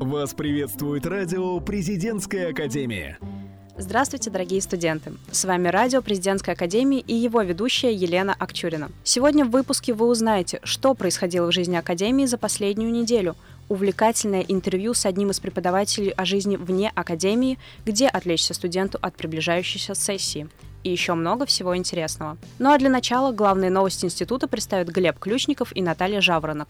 Вас приветствует радио «Президентская академия». Здравствуйте, дорогие студенты! С вами радио Президентской академии и его ведущая Елена Акчурина. Сегодня в выпуске вы узнаете, что происходило в жизни Академии за последнюю неделю, увлекательное интервью с одним из преподавателей о жизни вне Академии, где отвлечься студенту от приближающейся сессии – и еще много всего интересного. Ну а для начала главные новости института представят Глеб Ключников и Наталья Жаворонок.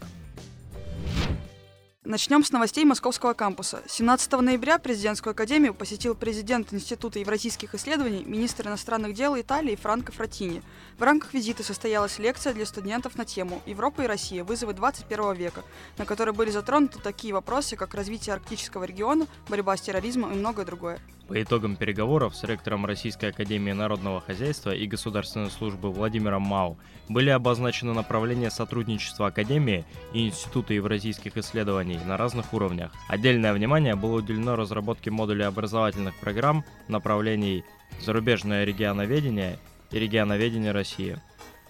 Начнем с новостей Московского кампуса. 17 ноября президентскую академию посетил президент Института евразийских исследований, министр иностранных дел Италии Франко Фратини. В рамках визита состоялась лекция для студентов на тему «Европа и Россия. Вызовы 21 века», на которой были затронуты такие вопросы, как развитие арктического региона, борьба с терроризмом и многое другое. По итогам переговоров с ректором Российской Академии Народного Хозяйства и Государственной службы Владимиром Мау были обозначены направления сотрудничества Академии и Института евразийских исследований на разных уровнях. Отдельное внимание было уделено разработке модулей образовательных программ направлений зарубежное регионоведение и регионоведение России.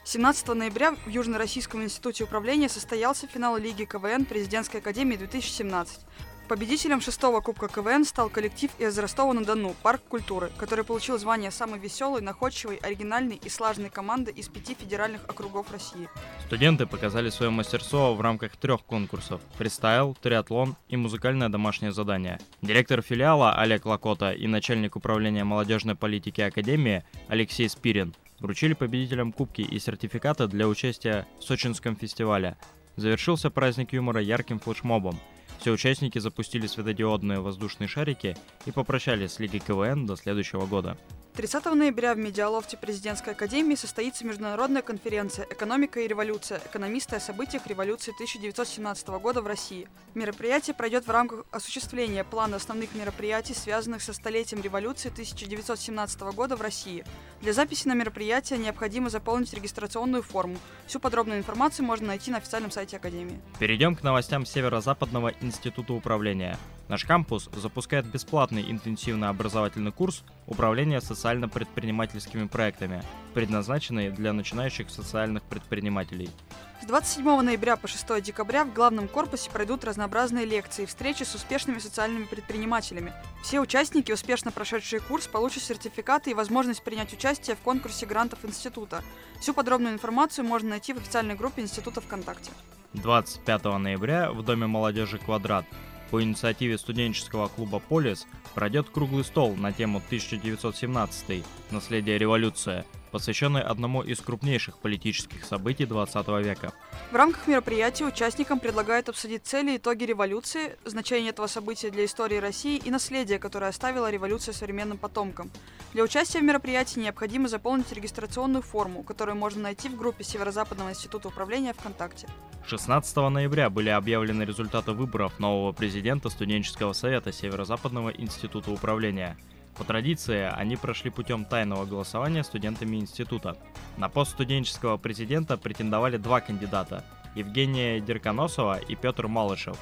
17 ноября в Южно-Российском институте управления состоялся финал Лиги КВН Президентской академии 2017. Победителем шестого Кубка КВН стал коллектив из Ростова-на-Дону «Парк культуры», который получил звание самой веселой, находчивой, оригинальной и слаженной команды из пяти федеральных округов России. Студенты показали свое мастерство в рамках трех конкурсов – фристайл, триатлон и музыкальное домашнее задание. Директор филиала Олег Лакота и начальник управления молодежной политики Академии Алексей Спирин вручили победителям кубки и сертификаты для участия в Сочинском фестивале. Завершился праздник юмора ярким флешмобом – все участники запустили светодиодные воздушные шарики и попрощались с Лигой КВН до следующего года. 30 ноября в Медиалофте Президентской академии состоится международная конференция «Экономика и революция. Экономисты о событиях революции 1917 года в России». Мероприятие пройдет в рамках осуществления плана основных мероприятий, связанных со столетием революции 1917 года в России. Для записи на мероприятие необходимо заполнить регистрационную форму. Всю подробную информацию можно найти на официальном сайте Академии. Перейдем к новостям Северо-Западного института управления. Наш кампус запускает бесплатный интенсивный образовательный курс «Управление социально-предпринимательскими проектами», предназначенный для начинающих социальных предпринимателей. С 27 ноября по 6 декабря в главном корпусе пройдут разнообразные лекции и встречи с успешными социальными предпринимателями. Все участники, успешно прошедшие курс, получат сертификаты и возможность принять участие в конкурсе грантов института. Всю подробную информацию можно найти в официальной группе Института ВКонтакте. 25 ноября в Доме молодежи «Квадрат» По инициативе студенческого клуба «Полис» пройдет круглый стол на тему 1917 «Наследие революция», посвященный одному из крупнейших политических событий 20 века. В рамках мероприятия участникам предлагают обсудить цели и итоги революции, значение этого события для истории России и наследие, которое оставила революция современным потомкам. Для участия в мероприятии необходимо заполнить регистрационную форму, которую можно найти в группе Северо-Западного института управления ВКонтакте. 16 ноября были объявлены результаты выборов нового президента студенческого совета Северо-Западного института управления – по традиции, они прошли путем тайного голосования студентами института. На пост студенческого президента претендовали два кандидата – Евгения Дерконосова и Петр Малышев.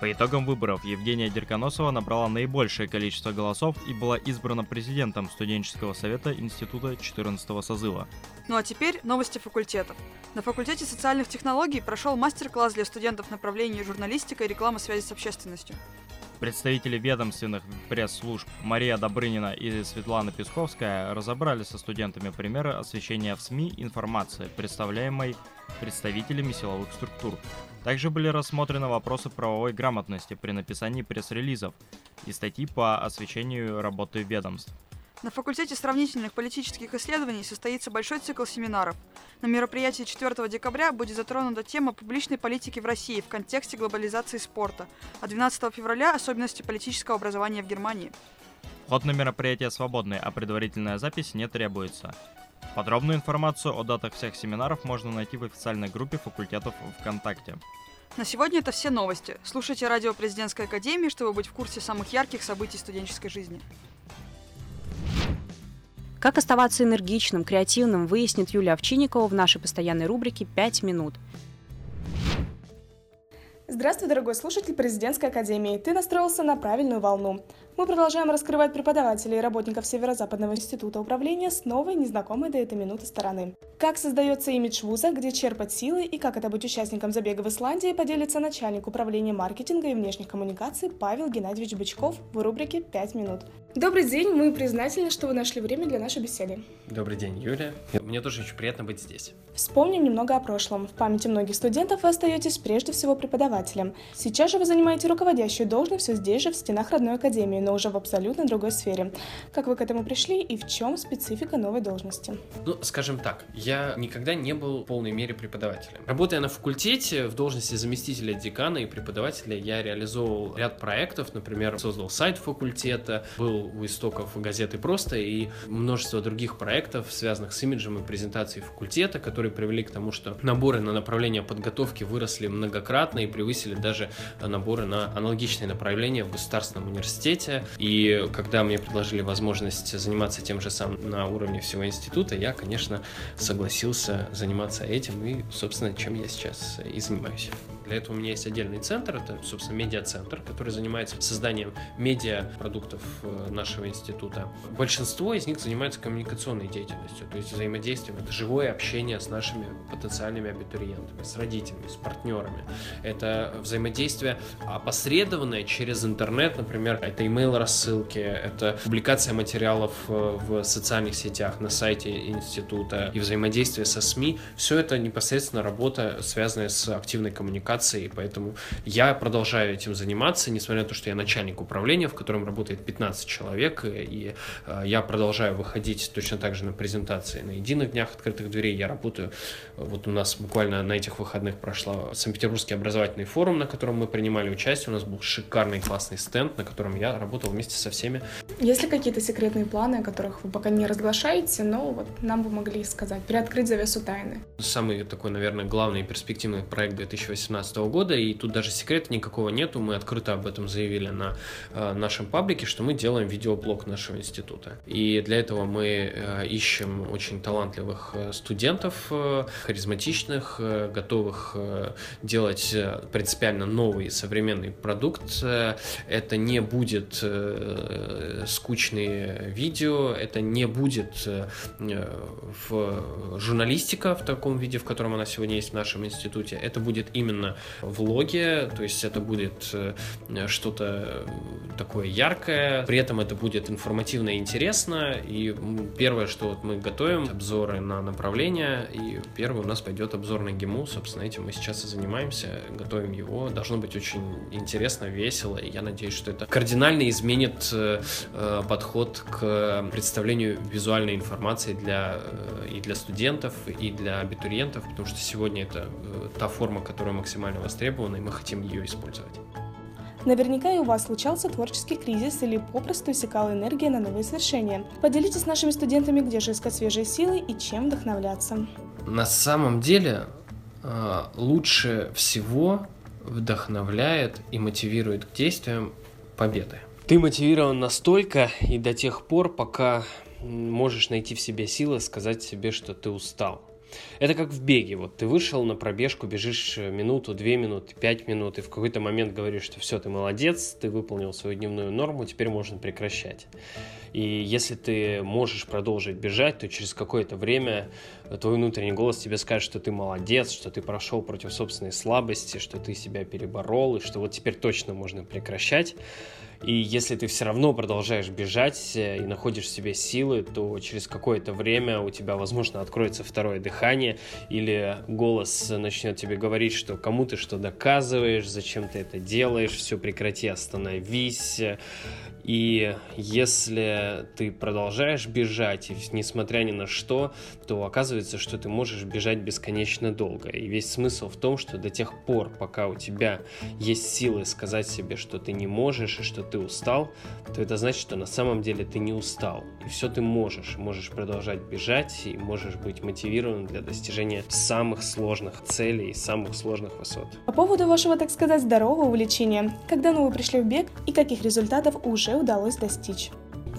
По итогам выборов Евгения Дерконосова набрала наибольшее количество голосов и была избрана президентом студенческого совета института 14 созыва. Ну а теперь новости факультетов. На факультете социальных технологий прошел мастер-класс для студентов направления журналистика и реклама связи с общественностью. Представители ведомственных пресс-служб Мария Добрынина и Светлана Песковская разобрали со студентами примеры освещения в СМИ информации, представляемой представителями силовых структур. Также были рассмотрены вопросы правовой грамотности при написании пресс-релизов и статьи по освещению работы ведомств. На факультете сравнительных политических исследований состоится большой цикл семинаров. На мероприятии 4 декабря будет затронута тема публичной политики в России в контексте глобализации спорта, а 12 февраля – особенности политического образования в Германии. Вход на мероприятие свободный, а предварительная запись не требуется. Подробную информацию о датах всех семинаров можно найти в официальной группе факультетов ВКонтакте. На сегодня это все новости. Слушайте радио Президентской Академии, чтобы быть в курсе самых ярких событий студенческой жизни. Как оставаться энергичным, креативным, выяснит Юлия Овчинникова в нашей постоянной рубрике «5 минут». Здравствуй, дорогой слушатель Президентской Академии. Ты настроился на правильную волну. Мы продолжаем раскрывать преподавателей и работников Северо-Западного института управления с новой, незнакомой до этой минуты стороны. Как создается имидж вуза, где черпать силы и как это быть участником забега в Исландии, поделится начальник управления маркетинга и внешних коммуникаций Павел Геннадьевич Бычков в рубрике «5 минут». Добрый день, мы признательны, что вы нашли время для нашей беседы. Добрый день, Юля. Мне тоже очень приятно быть здесь. Вспомним немного о прошлом. В памяти многих студентов вы остаетесь прежде всего преподавателем. Сейчас же вы занимаете руководящую должность все здесь же, в стенах родной академии, но уже в абсолютно другой сфере. Как вы к этому пришли и в чем специфика новой должности? Ну, скажем так, я никогда не был в полной мере преподавателем. Работая на факультете в должности заместителя декана и преподавателя, я реализовывал ряд проектов, например, создал сайт факультета, был у истоков газеты «Просто» и множество других проектов, связанных с имиджем и презентацией факультета, которые привели к тому, что наборы на направление подготовки выросли многократно и превысили даже наборы на аналогичные направления в государственном университете. И когда мне предложили возможность заниматься тем же самым на уровне всего института, я, конечно, согласился заниматься этим и, собственно, чем я сейчас и занимаюсь. Для этого у меня есть отдельный центр, это, собственно, медиа-центр, который занимается созданием медиа-продуктов э, нашего института. Большинство из них занимаются коммуникационной деятельностью, то есть взаимодействием. Это живое общение с нашими потенциальными абитуриентами, с родителями, с партнерами. Это взаимодействие опосредованное через интернет, например, это email рассылки, это публикация материалов э, в социальных сетях, на сайте института и взаимодействие со СМИ. Все это непосредственно работа, связанная с активной коммуникацией, поэтому я продолжаю этим заниматься, несмотря на то, что я начальник управления, в котором работает 15 человек, и э, я продолжаю выходить точно так же на презентации на единых днях открытых дверей. Я работаю, вот у нас буквально на этих выходных прошла Санкт-Петербургский образовательный форум, на котором мы принимали участие. У нас был шикарный классный стенд, на котором я работал вместе со всеми. Есть ли какие-то секретные планы, о которых вы пока не разглашаете, но вот нам бы могли сказать, приоткрыть завесу тайны? Самый такой, наверное, главный и перспективный проект 2018 года, и тут даже секрета никакого нету, мы открыто об этом заявили на э, нашем паблике, что мы делаем видеоблог нашего института. И для этого мы э, ищем очень талантливых э, студентов, харизматичных, готовых делать принципиально новый современный продукт. Это не будет скучные видео, это не будет в журналистика в таком виде, в котором она сегодня есть в нашем институте. Это будет именно влоги, то есть это будет э, что-то такое яркое, при этом это будет информативно и интересно. И первое, что вот мы готовим, обзоры на направления, и первый у нас пойдет обзор на ГИМУ, собственно, этим мы сейчас и занимаемся, готовим его. Должно быть очень интересно, весело, и я надеюсь, что это кардинально изменит э, э, подход к представлению визуальной информации для, э, и для студентов, и для абитуриентов, потому что сегодня это э, та форма, которая максимально востребована, и мы хотим ее использовать. Наверняка и у вас случался творческий кризис или попросту иссякала энергия на новые свершения. Поделитесь с нашими студентами, где же искать свежие силы и чем вдохновляться. На самом деле э, лучше всего вдохновляет и мотивирует к действиям победы. Ты мотивирован настолько и до тех пор, пока можешь найти в себе силы сказать себе, что ты устал. Это как в беге. Вот ты вышел на пробежку, бежишь э, минуту, две минуты, пять минут, и в какой-то момент говоришь, что все, ты молодец, ты выполнил свою дневную норму, теперь можно прекращать. И если ты можешь продолжить бежать, то через какое-то время твой внутренний голос тебе скажет, что ты молодец, что ты прошел против собственной слабости, что ты себя переборол, и что вот теперь точно можно прекращать. И если ты все равно продолжаешь бежать э, и находишь в себе силы, то через какое-то время у тебя, возможно, откроется второе дыхание, или голос начнет тебе говорить, что кому ты что доказываешь, зачем ты это делаешь, все прекрати, остановись. И если ты продолжаешь бежать, и несмотря ни на что, то оказывается, что ты можешь бежать бесконечно долго. И весь смысл в том, что до тех пор, пока у тебя есть силы сказать себе, что ты не можешь и что ты устал, то это значит, что на самом деле ты не устал. И все ты можешь. Можешь продолжать бежать и можешь быть мотивирован для достижения самых сложных целей и самых сложных высот. По поводу вашего, так сказать, здорового увлечения, когда ну вы пришли в бег и каких результатов уже удалось достичь?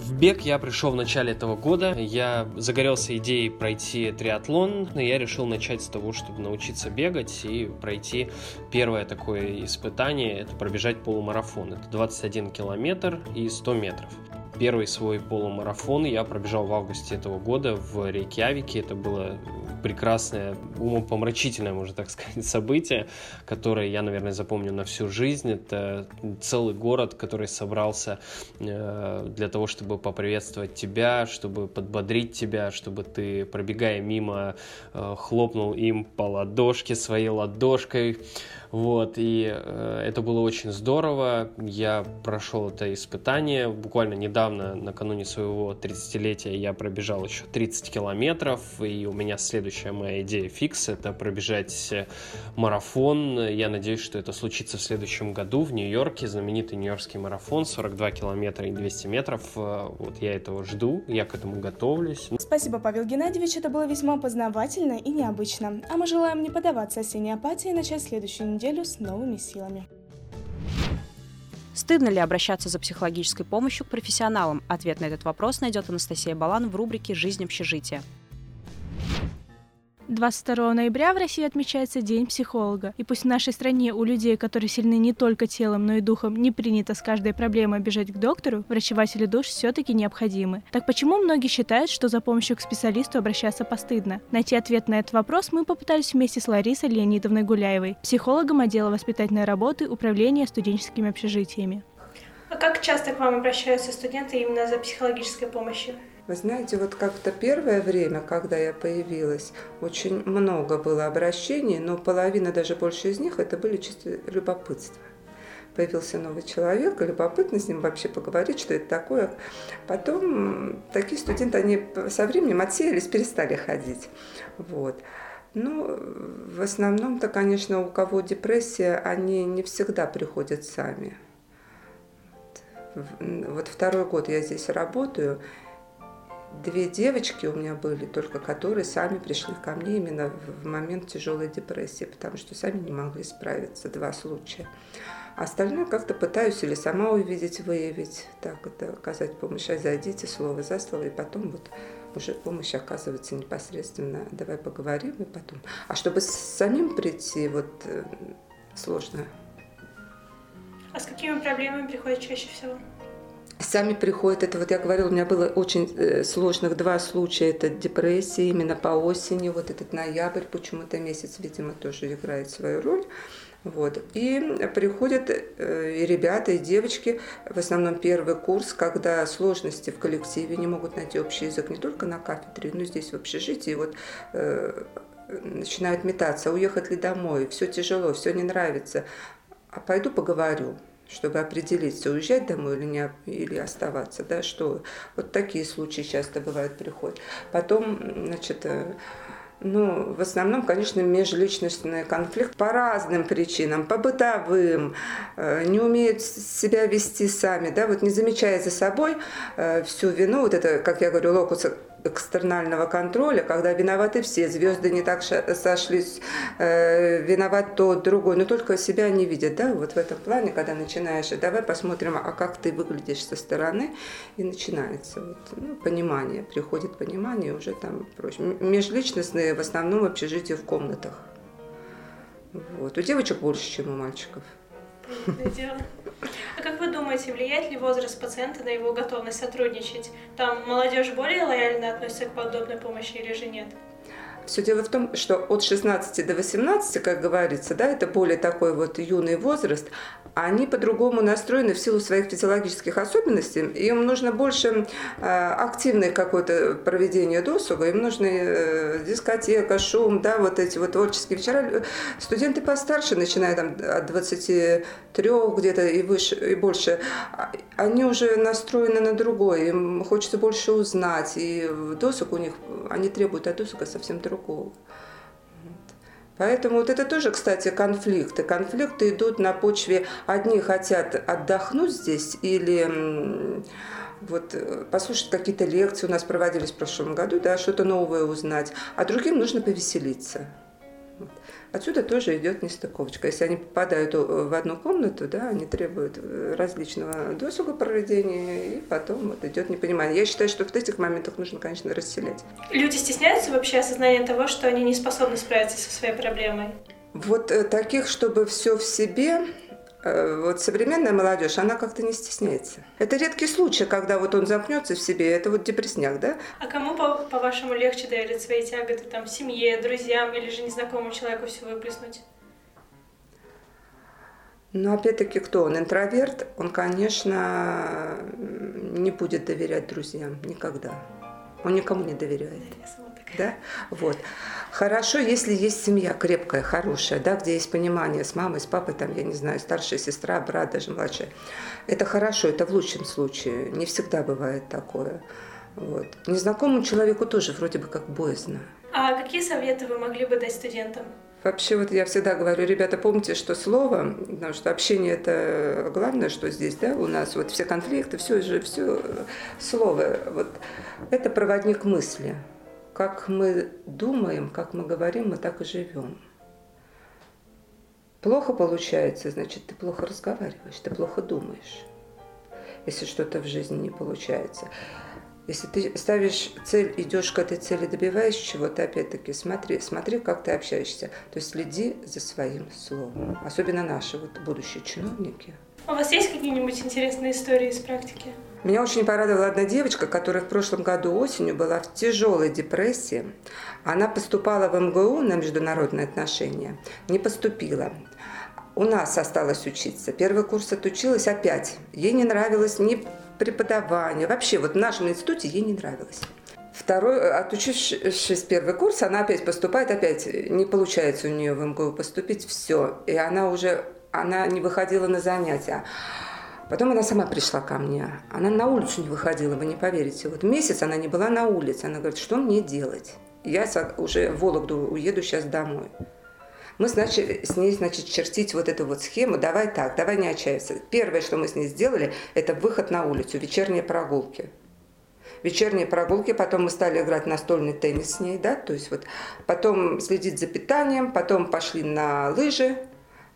В бег я пришел в начале этого года. Я загорелся идеей пройти триатлон, и я решил начать с того, чтобы научиться бегать и пройти первое такое испытание, это пробежать полумарафон. Это 21 километр и 100 метров. Первый свой полумарафон я пробежал в августе этого года в Рейкьявике. Это было прекрасное, умопомрачительное, можно так сказать, событие, которое я, наверное, запомню на всю жизнь. Это целый город, который собрался э, для того, чтобы поприветствовать тебя, чтобы подбодрить тебя, чтобы ты, пробегая мимо, э, хлопнул им по ладошке своей ладошкой. Вот, и э, это было очень здорово. Я прошел это испытание. Буквально недавно, накануне своего 30-летия, я пробежал еще 30 километров. И у меня следующая моя идея фикс — это пробежать марафон. Я надеюсь, что это случится в следующем году в Нью-Йорке. Знаменитый нью-йоркский марафон, 42 километра и 200 метров. Э, вот я этого жду, я к этому готовлюсь. Спасибо, Павел Геннадьевич. Это было весьма познавательно и необычно. А мы желаем не поддаваться осенней апатии и начать следующую неделю неделю с новыми силами. Стыдно ли обращаться за психологической помощью к профессионалам? Ответ на этот вопрос найдет Анастасия Балан в рубрике «Жизнь общежития». 22 ноября в России отмечается День психолога. И пусть в нашей стране у людей, которые сильны не только телом, но и духом, не принято с каждой проблемой бежать к доктору, врачеватели душ все-таки необходимы. Так почему многие считают, что за помощью к специалисту обращаться постыдно? Найти ответ на этот вопрос мы попытались вместе с Ларисой Леонидовной Гуляевой, психологом отдела воспитательной работы Управления студенческими общежитиями. А как часто к вам обращаются студенты именно за психологической помощью? Вы знаете, вот как-то первое время, когда я появилась, очень много было обращений, но половина, даже больше из них, это были чисто любопытства. Появился новый человек, любопытно с ним вообще поговорить, что это такое. Потом такие студенты, они со временем отсеялись, перестали ходить. Вот. Ну, в основном-то, конечно, у кого депрессия, они не всегда приходят сами. Вот второй год я здесь работаю, две девочки у меня были, только которые сами пришли ко мне именно в момент тяжелой депрессии, потому что сами не могли справиться, два случая. Остальное как-то пытаюсь или сама увидеть, выявить, так это оказать помощь, а зайдите слово за слово, и потом вот уже помощь оказывается непосредственно, давай поговорим, и потом. А чтобы самим прийти, вот э, сложно. А с какими проблемами приходят чаще всего? Сами приходят, это вот я говорила, у меня было очень э, сложных два случая, это депрессия именно по осени, вот этот ноябрь, почему-то месяц, видимо, тоже играет свою роль. Вот. И приходят э, и ребята, и девочки, в основном первый курс, когда сложности в коллективе не могут найти общий язык не только на кафедре, но и здесь в общежитии. Вот, э, начинают метаться, уехать ли домой, все тяжело, все не нравится. А пойду поговорю чтобы определиться, уезжать домой или, не, или оставаться, да, что вот такие случаи часто бывают, приходят. Потом, значит, э, ну, в основном, конечно, межличностный конфликт по разным причинам, по бытовым, э, не умеют себя вести сами, да, вот не замечая за собой э, всю вину, вот это, как я говорю, локус экстернального контроля, когда виноваты все, звезды не так сошлись, э, виноват тот, другой, но только себя не видят, да, вот в этом плане, когда начинаешь, давай посмотрим, а как ты выглядишь со стороны, и начинается вот, ну, понимание, приходит понимание, уже там проще. Межличностные в основном в общежитии в комнатах. Вот. У девочек больше, чем у мальчиков. Дело. А как вы думаете, влияет ли возраст пациента на его готовность сотрудничать? Там молодежь более лояльно относится к подобной помощи или же нет? Все дело в том, что от 16 до 18, как говорится, да, это более такой вот юный возраст, они по-другому настроены в силу своих физиологических особенностей. Им нужно больше э, активное какое-то проведение досуга, им нужна э, дискотека, шум, да, вот эти вот творческие вечера. Студенты постарше, начиная там от 23 где-то и выше, и больше, они уже настроены на другое, им хочется больше узнать, и досуг у них, они требуют от досуга совсем другого. Поэтому вот это тоже, кстати, конфликты. Конфликты идут на почве, одни хотят отдохнуть здесь или вот э, послушать какие-то лекции у нас проводились в прошлом году, да, что-то новое узнать, а другим нужно повеселиться. Отсюда тоже идет нестыковочка. Если они попадают в одну комнату, да, они требуют э, различного досуга проведения, и потом вот идет непонимание. Я считаю, что в этих моментах нужно, конечно, расселять. Люди стесняются вообще осознания того, что они не способны справиться со своей проблемой? Вот э, таких, чтобы все в себе, Э, вот современная молодежь, она как-то не стесняется. Это редкий случай, когда вот он замкнется в себе, это вот депрессняк, да? А кому, по- по-вашему, легче доверить свои тяготы, там, семье, друзьям или же незнакомому человеку все выплеснуть? Но опять-таки, кто он? Интроверт, он, конечно, не будет доверять друзьям никогда. Он никому не доверяет. Да? Вот. Хорошо, если есть семья крепкая, хорошая, да, где есть понимание с мамой, с папой, там, я не знаю, старшая сестра, брат, даже младшая. Это хорошо, это в лучшем случае. Не всегда бывает такое. Вот. Незнакомому человеку тоже вроде бы как боязно. А какие советы вы могли бы дать студентам? Вообще, вот я всегда говорю, ребята, помните, что слово, потому что общение это главное, что здесь, да, у нас вот все конфликты, все же, все слово, вот это проводник мысли как мы думаем, как мы говорим, мы так и живем. Плохо получается, значит, ты плохо разговариваешь, ты плохо думаешь, если что-то в жизни не получается. Если ты ставишь цель, идешь к этой цели, добиваешь чего-то, опять-таки, смотри, смотри, как ты общаешься. То есть следи за своим словом. Особенно наши вот будущие чиновники. У вас есть какие-нибудь интересные истории из практики? Меня очень порадовала одна девочка, которая в прошлом году осенью была в тяжелой депрессии. Она поступала в МГУ на международные отношения, не поступила. У нас осталось учиться. Первый курс отучилась опять. Ей не нравилось ни преподавание. Вообще, вот в нашем институте ей не нравилось. Второй, отучившись первый курс, она опять поступает, опять не получается у нее в МГУ поступить, все. И она уже, она не выходила на занятия. Потом она сама пришла ко мне. Она на улицу не выходила, вы не поверите. Вот месяц она не была на улице. Она говорит, что мне делать? Я уже в Вологду уеду сейчас домой. Мы начали с ней, значит, чертить вот эту вот схему. Давай так, давай не отчаиваться. Первое, что мы с ней сделали, это выход на улицу, вечерние прогулки. Вечерние прогулки, потом мы стали играть настольный теннис с ней, да, то есть вот потом следить за питанием, потом пошли на лыжи,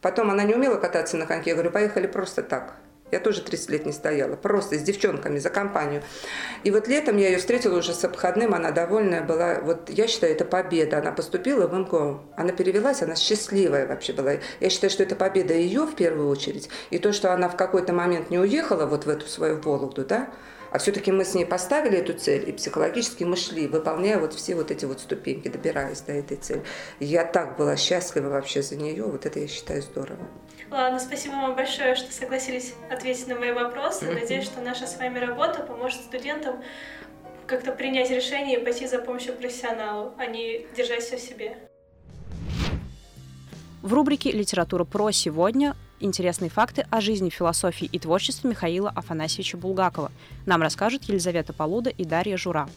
потом она не умела кататься на коньке, я говорю, поехали просто так. Я тоже 30 лет не стояла, просто с девчонками за компанию. И вот летом я ее встретила уже с обходным, она довольная была. Вот я считаю, это победа. Она поступила в МГУ, она перевелась, она счастливая вообще была. Я считаю, что это победа ее в первую очередь. И то, что она в какой-то момент не уехала вот в эту свою Вологду, да, а все-таки мы с ней поставили эту цель, и психологически мы шли, выполняя вот все вот эти вот ступеньки, добираясь до этой цели. Я так была счастлива вообще за нее, вот это я считаю здорово. Ладно, спасибо вам большое, что согласились ответить на мои вопросы. Надеюсь, что наша с вами работа поможет студентам как-то принять решение и пойти за помощью профессионалу, а не держать все в себе. В рубрике «Литература про сегодня» интересные факты о жизни, философии и творчестве Михаила Афанасьевича Булгакова. Нам расскажут Елизавета Полуда и Дарья Жура.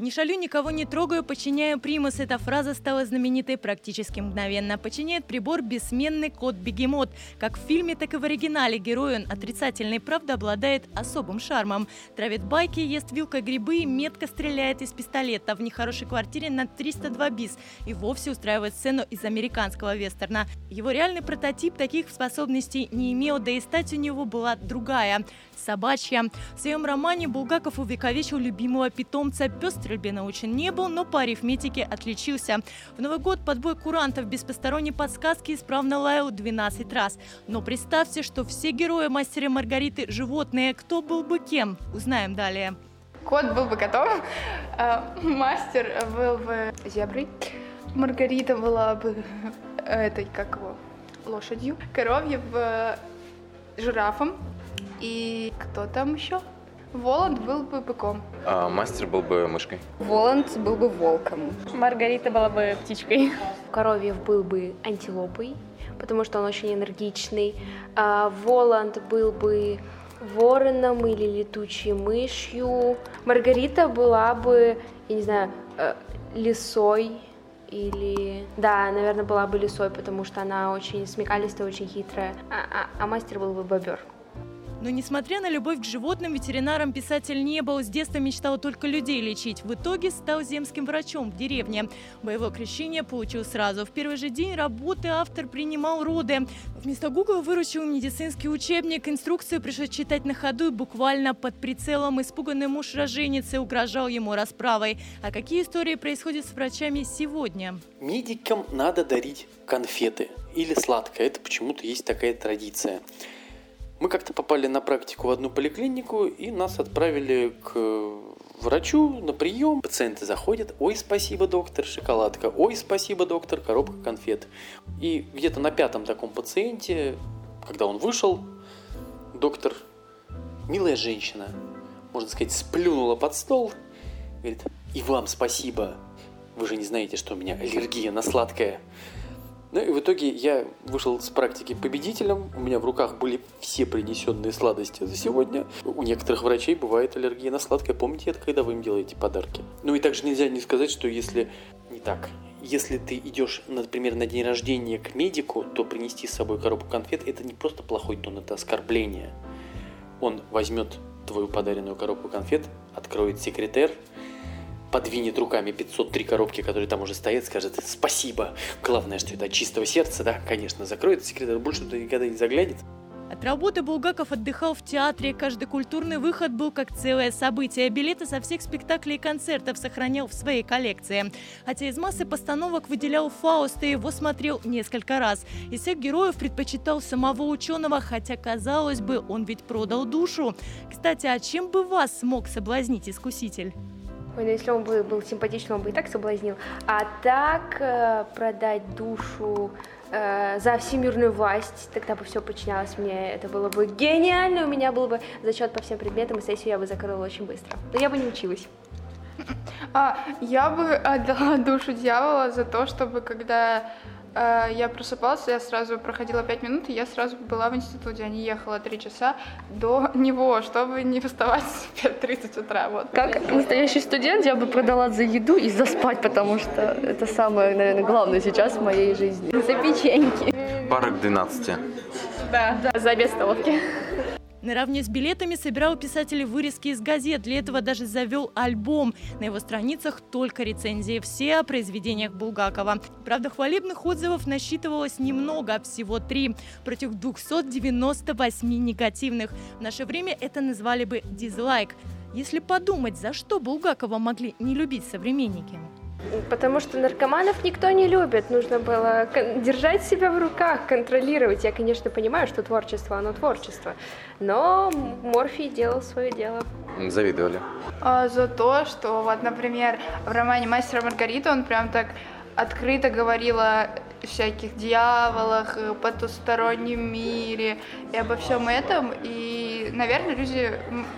«Не шалю, никого не трогаю, подчиняю примус». Эта фраза стала знаменитой практически мгновенно. Подчиняет прибор бессменный кот-бегемот. Как в фильме, так и в оригинале герой он отрицательный, правда, обладает особым шармом. Травит байки, ест вилкой грибы метко стреляет из пистолета. В нехорошей квартире на 302 бис и вовсе устраивает сцену из американского вестерна. Его реальный прототип таких способностей не имел, да и стать у него была другая собачья. В своем романе Булгаков увековечил любимого питомца. Пес стрельбе научен не был, но по арифметике отличился. В Новый год подбой курантов без посторонней подсказки исправно лаял 12 раз. Но представьте, что все герои мастера Маргариты – животные. Кто был бы кем? Узнаем далее. Кот был бы котом, а мастер был бы зеброй, Маргарита была бы этой, как его, лошадью, коровьев жирафом, и кто там еще? Воланд был бы быком. А мастер был бы мышкой. Воланд был бы волком. Маргарита была бы птичкой. Коровьев был бы антилопой, потому что он очень энергичный. А Воланд был бы вороном или летучей мышью. Маргарита была бы, я не знаю, э, лисой или... Да, наверное, была бы лисой, потому что она очень смекалистая, очень хитрая. А, а, а мастер был бы бобер. Но несмотря на любовь к животным, ветеринаром писатель не был. С детства мечтал только людей лечить. В итоге стал земским врачом в деревне. Боевое крещение получил сразу. В первый же день работы автор принимал роды. Вместо Гугла выручил медицинский учебник. Инструкцию пришлось читать на ходу и буквально под прицелом. Испуганный муж роженицы угрожал ему расправой. А какие истории происходят с врачами сегодня? Медикам надо дарить конфеты или сладкое. Это почему-то есть такая традиция. Мы как-то попали на практику в одну поликлинику и нас отправили к врачу на прием. Пациенты заходят, ой, спасибо, доктор, шоколадка, ой, спасибо, доктор, коробка конфет. И где-то на пятом таком пациенте, когда он вышел, доктор, милая женщина, можно сказать, сплюнула под стол, говорит, и вам спасибо, вы же не знаете, что у меня аллергия на сладкое. Ну и в итоге я вышел с практики победителем. У меня в руках были все принесенные сладости за сегодня. У некоторых врачей бывает аллергия на сладкое. Помните это, когда вы им делаете подарки? Ну и также нельзя не сказать, что если не так, если ты идешь, например, на день рождения к медику, то принести с собой коробку конфет это не просто плохой тон, это оскорбление. Он возьмет твою подаренную коробку конфет, откроет секретарь, подвинет руками 503 коробки, которые там уже стоят, скажет спасибо. Главное, что это от чистого сердца, да, конечно, закроет секретарь, больше туда никогда не заглянет. От работы Булгаков отдыхал в театре, каждый культурный выход был как целое событие. Билеты со всех спектаклей и концертов сохранял в своей коллекции. Хотя из массы постановок выделял Фауст и его смотрел несколько раз. Из всех героев предпочитал самого ученого, хотя, казалось бы, он ведь продал душу. Кстати, а чем бы вас смог соблазнить искуситель? Ой, ну если он бы был симпатичным, он бы и так соблазнил. А так э, продать душу э, за всемирную власть, тогда бы все подчинялось мне. Это было бы гениально. У меня был бы зачет по всем предметам, и сессию я бы закрыла очень быстро. Но я бы не училась. А, я бы отдала душу дьявола за то, чтобы когда я просыпалась, я сразу проходила 5 минут, и я сразу была в институте, а не ехала 3 часа до него, чтобы не вставать в 5.30 утра. Вот. Как настоящий студент я бы продала за еду и за спать, потому что это самое, наверное, главное сейчас в моей жизни. За печеньки. Пара к 12. Да, да, за обед столовки. Наравне с билетами собирал писатели вырезки из газет. Для этого даже завел альбом. На его страницах только рецензии. Все о произведениях Булгакова. Правда, хвалебных отзывов насчитывалось немного, а всего три. Против 298 негативных. В наше время это назвали бы дизлайк. Если подумать, за что Булгакова могли не любить современники? Потому что наркоманов никто не любит. Нужно было держать себя в руках, контролировать. Я, конечно, понимаю, что творчество, оно творчество. Но Морфий делал свое дело. Завидовали. А, за то, что вот, например, в романе «Мастер Маргарита» он прям так открыто говорила о всяких дьяволах, потустороннем мире и обо всем этом. И, наверное, люди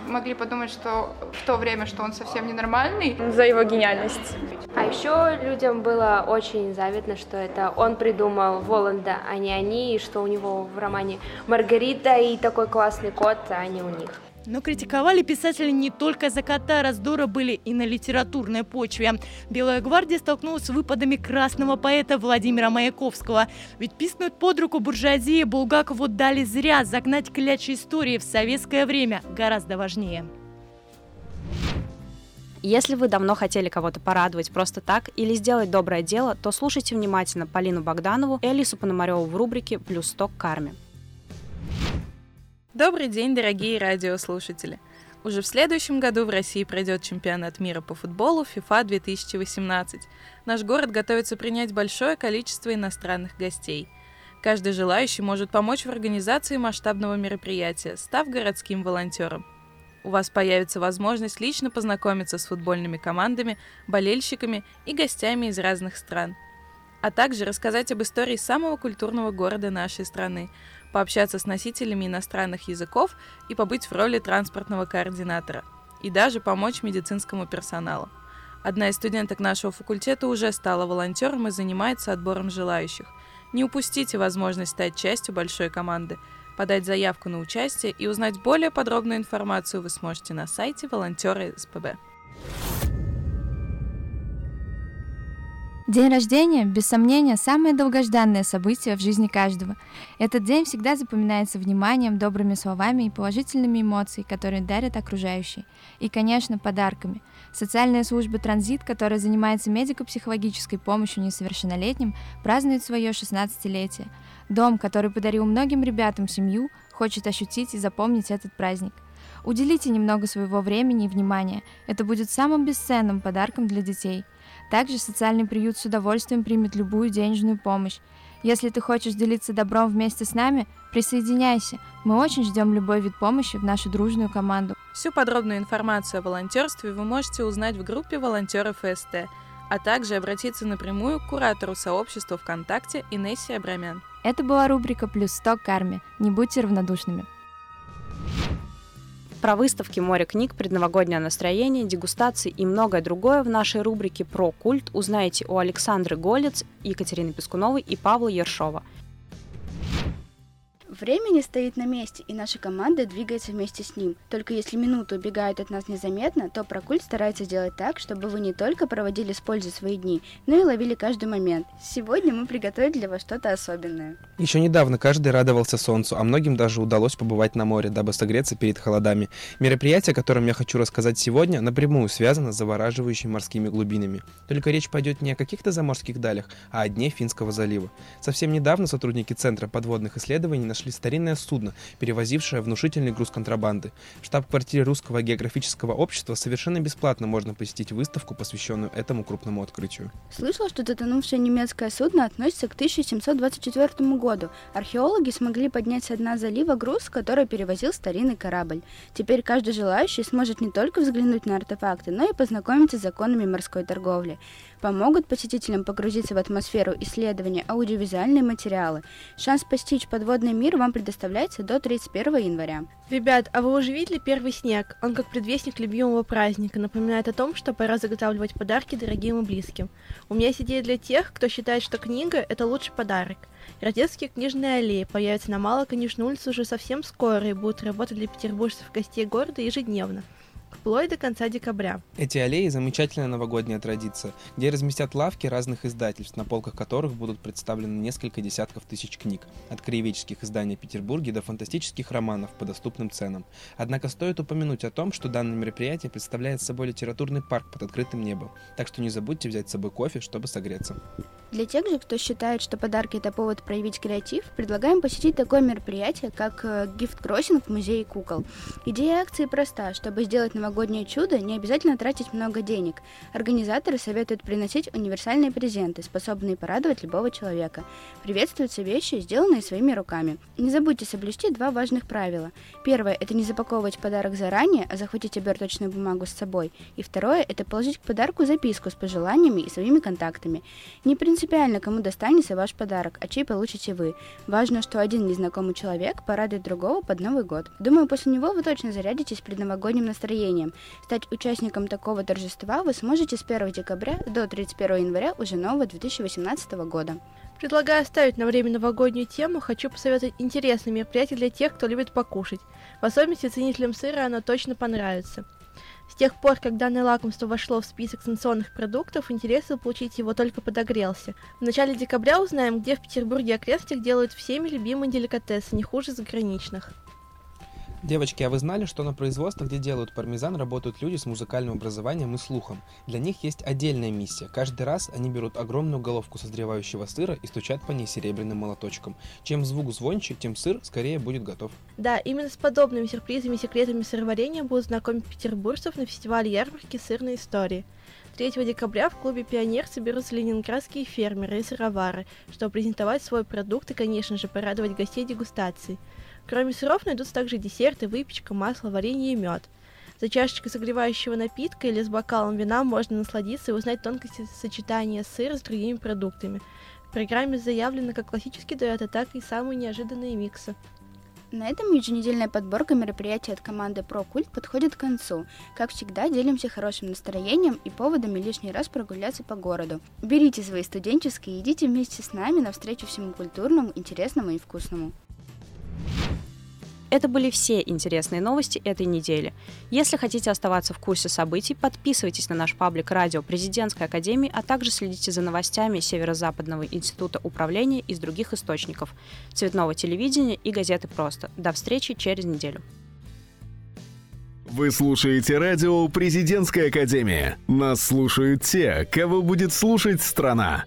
могли подумать, что в то время, что он совсем ненормальный. За его гениальность. А еще людям было очень завидно, что это он придумал Воланда, а не они, и что у него в романе Маргарита и такой классный кот, а не у них. Но критиковали писатели не только за кота, раздоры были и на литературной почве. Белая гвардия столкнулась с выпадами красного поэта Владимира Маяковского. Ведь писнуть под руку буржуазии Булгакову дали зря, загнать клячи истории в советское время гораздо важнее. Если вы давно хотели кого-то порадовать просто так или сделать доброе дело, то слушайте внимательно Полину Богданову и Алису Пономареву в рубрике «Плюс 100 к карме». Добрый день, дорогие радиослушатели! Уже в следующем году в России пройдет чемпионат мира по футболу FIFA 2018. Наш город готовится принять большое количество иностранных гостей. Каждый желающий может помочь в организации масштабного мероприятия, став городским волонтером. У вас появится возможность лично познакомиться с футбольными командами, болельщиками и гостями из разных стран, а также рассказать об истории самого культурного города нашей страны, пообщаться с носителями иностранных языков и побыть в роли транспортного координатора, и даже помочь медицинскому персоналу. Одна из студенток нашего факультета уже стала волонтером и занимается отбором желающих. Не упустите возможность стать частью большой команды. Подать заявку на участие и узнать более подробную информацию вы сможете на сайте волонтеры СПБ. День рождения, без сомнения, самое долгожданное событие в жизни каждого. Этот день всегда запоминается вниманием, добрыми словами и положительными эмоциями, которые дарят окружающие. И, конечно, подарками. Социальная служба «Транзит», которая занимается медико-психологической помощью несовершеннолетним, празднует свое 16-летие. Дом, который подарил многим ребятам семью, хочет ощутить и запомнить этот праздник. Уделите немного своего времени и внимания. Это будет самым бесценным подарком для детей – также социальный приют с удовольствием примет любую денежную помощь. Если ты хочешь делиться добром вместе с нами, присоединяйся. Мы очень ждем любой вид помощи в нашу дружную команду. Всю подробную информацию о волонтерстве вы можете узнать в группе волонтеров ФСТ, а также обратиться напрямую к куратору сообщества ВКонтакте Инессе Абрамян. Это была рубрика «Плюс 100 карме». Не будьте равнодушными. Про выставки «Море книг», предновогоднее настроение, дегустации и многое другое в нашей рубрике «Про культ» узнаете у Александры Голец, Екатерины Пескуновой и Павла Ершова – Время не стоит на месте, и наша команда двигается вместе с ним. Только если минуты убегают от нас незаметно, то Прокульт старается сделать так, чтобы вы не только проводили с пользой свои дни, но и ловили каждый момент. Сегодня мы приготовили для вас что-то особенное. Еще недавно каждый радовался солнцу, а многим даже удалось побывать на море, дабы согреться перед холодами. Мероприятие, о котором я хочу рассказать сегодня, напрямую связано с завораживающими морскими глубинами. Только речь пойдет не о каких-то заморских далях, а о дне Финского залива. Совсем недавно сотрудники Центра подводных исследований нашли нашли старинное судно, перевозившее внушительный груз контрабанды. В штаб-квартире Русского географического общества совершенно бесплатно можно посетить выставку, посвященную этому крупному открытию. Слышал, что затонувшее немецкое судно относится к 1724 году. Археологи смогли поднять с дна залива груз, который перевозил старинный корабль. Теперь каждый желающий сможет не только взглянуть на артефакты, но и познакомиться с законами морской торговли помогут посетителям погрузиться в атмосферу исследования аудиовизуальные материалы. Шанс постичь подводный мир вам предоставляется до 31 января. Ребят, а вы уже видели первый снег? Он как предвестник любимого праздника, напоминает о том, что пора заготавливать подарки дорогим и близким. У меня есть идея для тех, кто считает, что книга – это лучший подарок. Рождественские книжные аллеи появятся на Малоконечной улице уже совсем скоро и будут работать для петербуржцев гостей города ежедневно вплоть до конца декабря. Эти аллеи – замечательная новогодняя традиция, где разместят лавки разных издательств, на полках которых будут представлены несколько десятков тысяч книг, от краеведческих изданий Петербурге до фантастических романов по доступным ценам. Однако стоит упомянуть о том, что данное мероприятие представляет собой литературный парк под открытым небом, так что не забудьте взять с собой кофе, чтобы согреться. Для тех же, кто считает, что подарки – это повод проявить креатив, предлагаем посетить такое мероприятие, как гифт-кроссинг в музее кукол. Идея акции проста. Чтобы сделать новогоднее чудо, не обязательно тратить много денег. Организаторы советуют приносить универсальные презенты, способные порадовать любого человека. Приветствуются вещи, сделанные своими руками. Не забудьте соблюсти два важных правила. Первое – это не запаковывать подарок заранее, а захватить оберточную бумагу с собой. И второе – это положить к подарку записку с пожеланиями и своими контактами. Не принципиально, кому достанется ваш подарок, а чей получите вы. Важно, что один незнакомый человек порадует другого под Новый год. Думаю, после него вы точно зарядитесь предновогодним настроением. Стать участником такого торжества вы сможете с 1 декабря до 31 января уже нового 2018 года. Предлагаю оставить на время новогоднюю тему, хочу посоветовать интересные мероприятия для тех, кто любит покушать. В особенности ценителям сыра оно точно понравится. С тех пор, как данное лакомство вошло в список санкционных продуктов, интерес получить его только подогрелся. В начале декабря узнаем, где в Петербурге окрестностях делают всеми любимые деликатесы, не хуже заграничных. Девочки, а вы знали, что на производствах, где делают пармезан, работают люди с музыкальным образованием и слухом? Для них есть отдельная миссия. Каждый раз они берут огромную головку созревающего сыра и стучат по ней серебряным молоточком. Чем звук звонче, тем сыр скорее будет готов. Да, именно с подобными сюрпризами и секретами сыроварения будут знакомить петербуржцев на фестивале ярмарки сырной истории. 3 декабря в клубе «Пионер» соберутся ленинградские фермеры и сыровары, чтобы презентовать свой продукт и, конечно же, порадовать гостей дегустацией. Кроме сыров найдутся также десерты, выпечка, масло, варенье и мед. За чашечкой согревающего напитка или с бокалом вина можно насладиться и узнать тонкости сочетания сыра с другими продуктами. В программе заявлено как классический дуэт, а так и самые неожиданные миксы. На этом еженедельная подборка мероприятий от команды ProCult подходит к концу. Как всегда, делимся хорошим настроением и поводами лишний раз прогуляться по городу. Берите свои студенческие и идите вместе с нами навстречу всему культурному, интересному и вкусному. Это были все интересные новости этой недели. Если хотите оставаться в курсе событий, подписывайтесь на наш паблик «Радио Президентской Академии», а также следите за новостями Северо-Западного института управления из других источников, цветного телевидения и газеты «Просто». До встречи через неделю. Вы слушаете радио «Президентская академия». Нас слушают те, кого будет слушать страна.